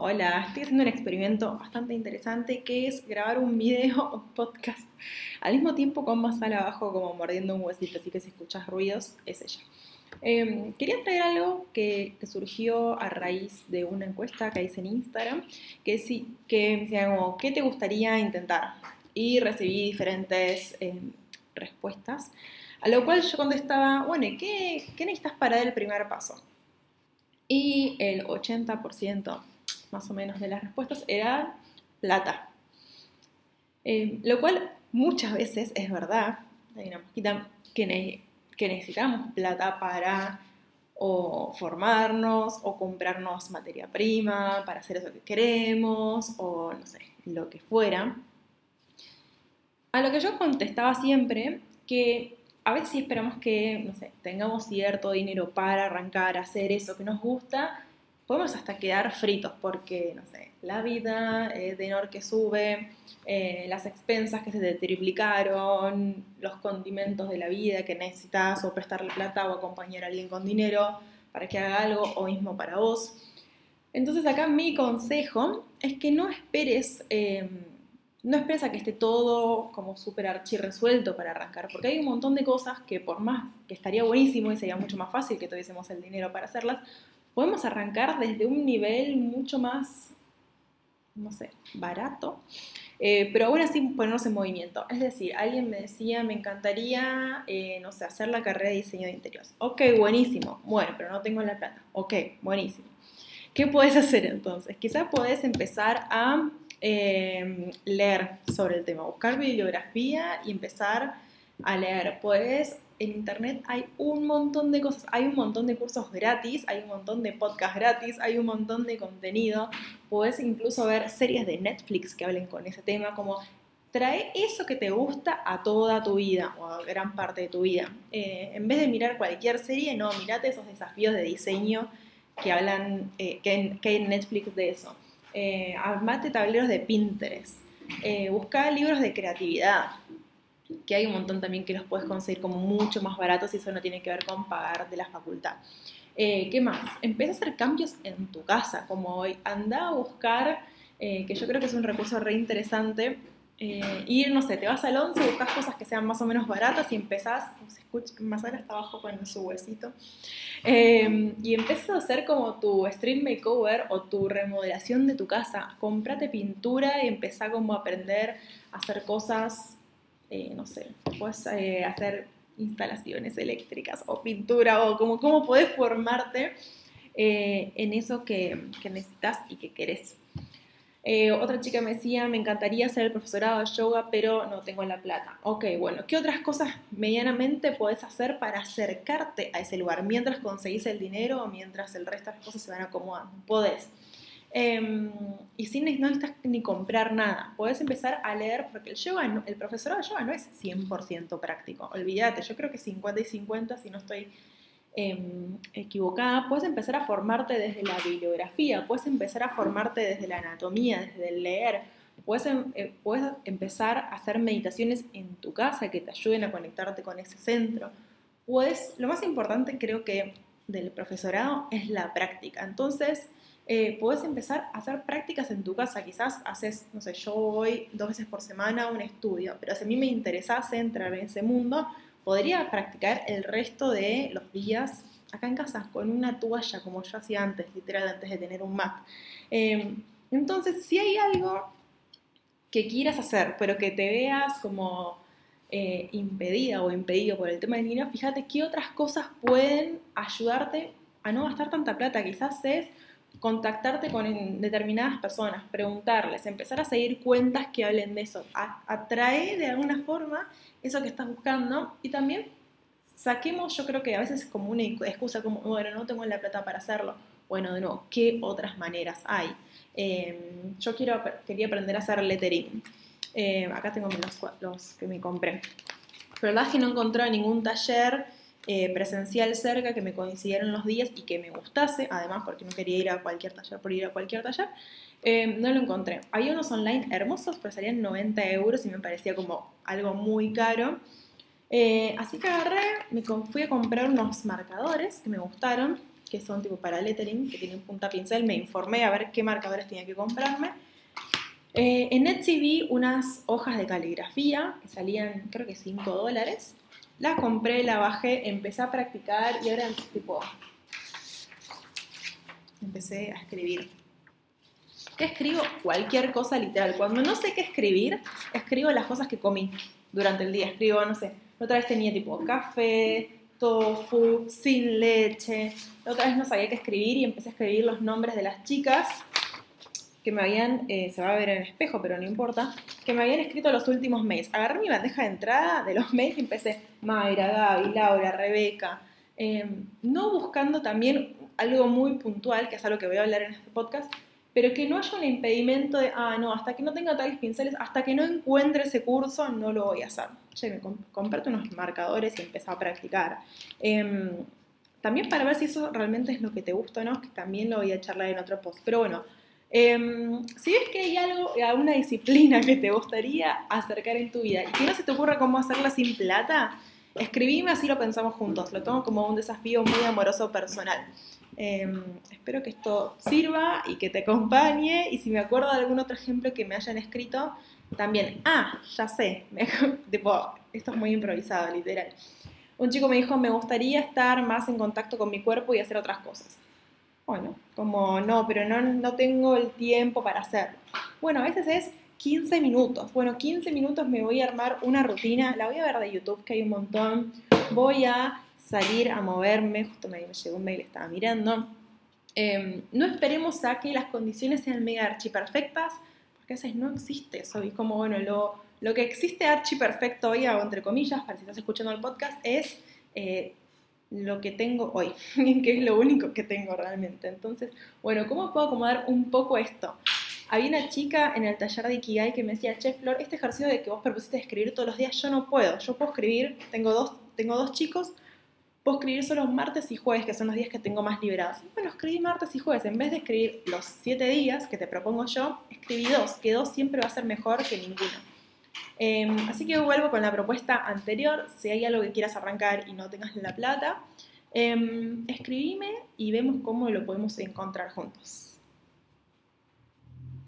hola, estoy haciendo un experimento bastante interesante que es grabar un video o podcast al mismo tiempo con más al abajo como mordiendo un huesito, así que si escuchas ruidos es ella. Em, quería traer algo que, surgió a raíz de una encuesta que hice en Instagram, que, sí, que decía ¿qué te gustaría intentar? Y recibí diferentes em, respuestas, a lo cual yo contestaba, bueno, ¿qué, ¿qué necesitas para dar el primer paso? Y el 80% más o menos de las respuestas era plata. Eh, lo cual muchas veces es verdad. Hay una poquita que, necesitamos plata para o formarnos o comprarnos materia prima para hacer eso que queremos o no sé, lo que fuera. A lo que yo contestaba siempre que a veces esperamos que, no sé, tengamos cierto dinero para arrancar a hacer eso que nos gusta podemos hasta quedar fritos porque, no sé, la vida eh, de Nor que sube, eh, las expensas que se triplicaron, los condimentos de la vida que necesitas o prestarle plata o acompañar a alguien con dinero para que haga algo o mismo para vos. Entonces acá mi consejo es que no esperes, em, no esperes a que esté todo como súper archirresuelto para arrancar, porque hay un montón de cosas que por más que estaría buenísimo y sería mucho más fácil que tuviésemos el dinero para hacerlas, podemos arrancar desde un nivel mucho más, no sé, barato, eh, pero aún así ponernos en movimiento. Es decir, alguien me decía, me encantaría, eh, no sé, hacer la carrera de diseño de interiores. Ok, buenísimo. Bueno, pero no tengo la plata. Ok, buenísimo. ¿Qué puedes hacer entonces? Quizás puedes empezar a eh, leer sobre el tema, buscar bibliografía y empezar a leer. Puedes en internet hay un montón de cosas, hay un montón de cursos gratis, hay un montón de podcasts gratis, hay un montón de contenido. Puedes incluso ver series de Netflix que hablen con ese tema, como trae eso que te gusta a toda tu vida o a gran parte de tu vida. Eh, en vez de mirar cualquier serie, no, mirate esos desafíos de diseño que hablan, eh, que, hay en Netflix de eso. Eh, armate tableros de Pinterest. Busca libros de creatividad que hay un montón también que los puedes conseguir como mucho más baratos y eso no tiene que ver con pagar de la facultad. Eh, ¿Qué más? Empieza a hacer cambios en tu casa, como hoy. Anda a buscar, eh, que yo creo que es un recurso re interesante, eh, ir, no sé, te vas al 11, buscas cosas que sean más o menos baratas y empezás, se escucha, más ahora está abajo con su huesito, y empiezas a hacer como tu street makeover o tu remodelación de tu casa. Comprate pintura y empezá como a aprender a hacer cosas eh, no sé, puedes eh, hacer instalaciones eléctricas o pintura o como cómo puedes formarte eh, en eso que, que, necesitas y que querés. otra chica me decía, me encantaría hacer el profesorado de yoga, pero no tengo la plata. Ok, bueno, ¿qué otras cosas medianamente puedes hacer para acercarte a ese lugar mientras conseguís el dinero o mientras el resto de las cosas se van acomodando? Podés Em, y sin no necesitas ni comprar nada. Puedes empezar a leer, porque el yoga, el profesorado de yoga no es 100% práctico. Olvídate, yo creo que 50 y 50, si no estoy em, equivocada. Puedes empezar a formarte desde la bibliografía, puedes empezar a formarte desde la anatomía, desde el leer. Puedes, em, eh, puedes empezar a hacer meditaciones en tu casa que te ayuden a conectarte con ese centro. Pues lo más importante creo que del profesorado es la práctica. Entonces, eh, puedes empezar a hacer prácticas en tu casa. Quizás haces, no sé, yo voy dos veces por semana a un estudio, pero si a mí me interesase entrar en ese mundo, podría practicar el resto de los días acá en casa con una toalla, como yo hacía antes, literal, antes de tener un mat. Em, entonces, si hay algo que quieras hacer, pero que te veas como eh, impedida o impedido por el tema del dinero, fíjate qué otras cosas pueden ayudarte a no gastar tanta plata. Quizás es contactarte con determinadas personas, preguntarles, empezar a seguir cuentas que hablen de eso, atrae de alguna forma eso que estás buscando y también saquemos, yo creo que a veces es como una excusa como, bueno, no tengo la plata para hacerlo. Bueno, de nuevo, ¿qué otras maneras hay? Em, yo quiero, quería aprender a hacer lettering. Em, acá tengo los, los que me compré. Pero la verdad es no encontré ningún taller eh, presencial cerca que me coincidieron los días y que me gustase, además porque no quería ir a cualquier taller por ir a cualquier taller, eh, no lo encontré. Hay unos online hermosos, pero salían 90 euros y me parecía como algo muy caro. Eh, así que agarré, me fui a comprar unos marcadores que me gustaron que son tipo para lettering, que tienen punta pincel. Me informé a ver qué marcadores tenía que comprarme. En Etsy vi unas hojas de caligrafía que salían, creo que 5 dólares. La compré, la bajé, empecé a practicar y ahora tipo empecé a escribir. ¿Qué escribo? Cualquier cosa literal. Cuando no sé qué escribir, escribo las cosas que comí durante el día. Escribo, no sé, otra vez tenía tipo café, tofu, sin leche. otra vez no sabía qué escribir y empecé a escribir los nombres de las chicas que me habían, eh, se va a ver en el espejo, pero no importa, que me habían escrito los últimos mails. Agarré mi bandeja de entrada de los mails y empecé Mayra, Gaby, Laura, Rebeca, em, no buscando también algo muy puntual, que es algo que voy a hablar en este podcast, pero que no haya un impedimento de, ah, no, hasta que no tenga tales pinceles, hasta que no encuentre ese curso, no lo voy a hacer. Che, me comprate unos marcadores y empecé a practicar. Em, también para ver si eso realmente es lo que te gusta o no, que también lo voy a charlar en otro post. Pero bueno, Em, si ves que hay algo, alguna disciplina que te gustaría acercar en tu vida y que no se te ocurra cómo hacerla sin plata, escribime así lo pensamos juntos. Lo tomo como un desafío muy amoroso personal. Em, espero que esto sirva y que te acompañe. Y si me acuerdo de algún otro ejemplo que me hayan escrito, también. Ah, ya sé. esto es muy improvisado, literal. Un chico me dijo, me gustaría estar más en contacto con mi cuerpo y hacer otras cosas. Bueno, como no, pero no, no tengo el tiempo para hacerlo. Bueno, a veces es 15 minutos. Bueno, 15 minutos me voy a armar una rutina, la voy a ver de YouTube, que hay un montón. Voy a salir a moverme, justo me, llegó un mail, estaba mirando. Em, no esperemos a que las condiciones sean mega archi perfectas, porque a veces no existe eso. Y como, bueno, lo, lo que existe archi perfecto hoy, hago entre comillas, para si estás escuchando el podcast, es eh, lo que tengo hoy, que es lo único que tengo realmente. Entonces, bueno, ¿cómo puedo acomodar un poco esto? Había una chica en el taller de Ikigai que me decía, Chef Flor, este ejercicio de que vos propusiste escribir todos los días, yo no puedo. Yo puedo escribir, tengo dos, tengo dos chicos, puedo escribir solo martes y jueves, que son los días que tengo más liberados. bueno, escribí martes y jueves. En vez de escribir los siete días que te propongo yo, escribí dos, que dos siempre va a ser mejor que ninguno. Em, así que vuelvo con la propuesta anterior. Si hay algo que quieras arrancar y no tengas la plata, eh, escribime y vemos cómo lo podemos encontrar juntos.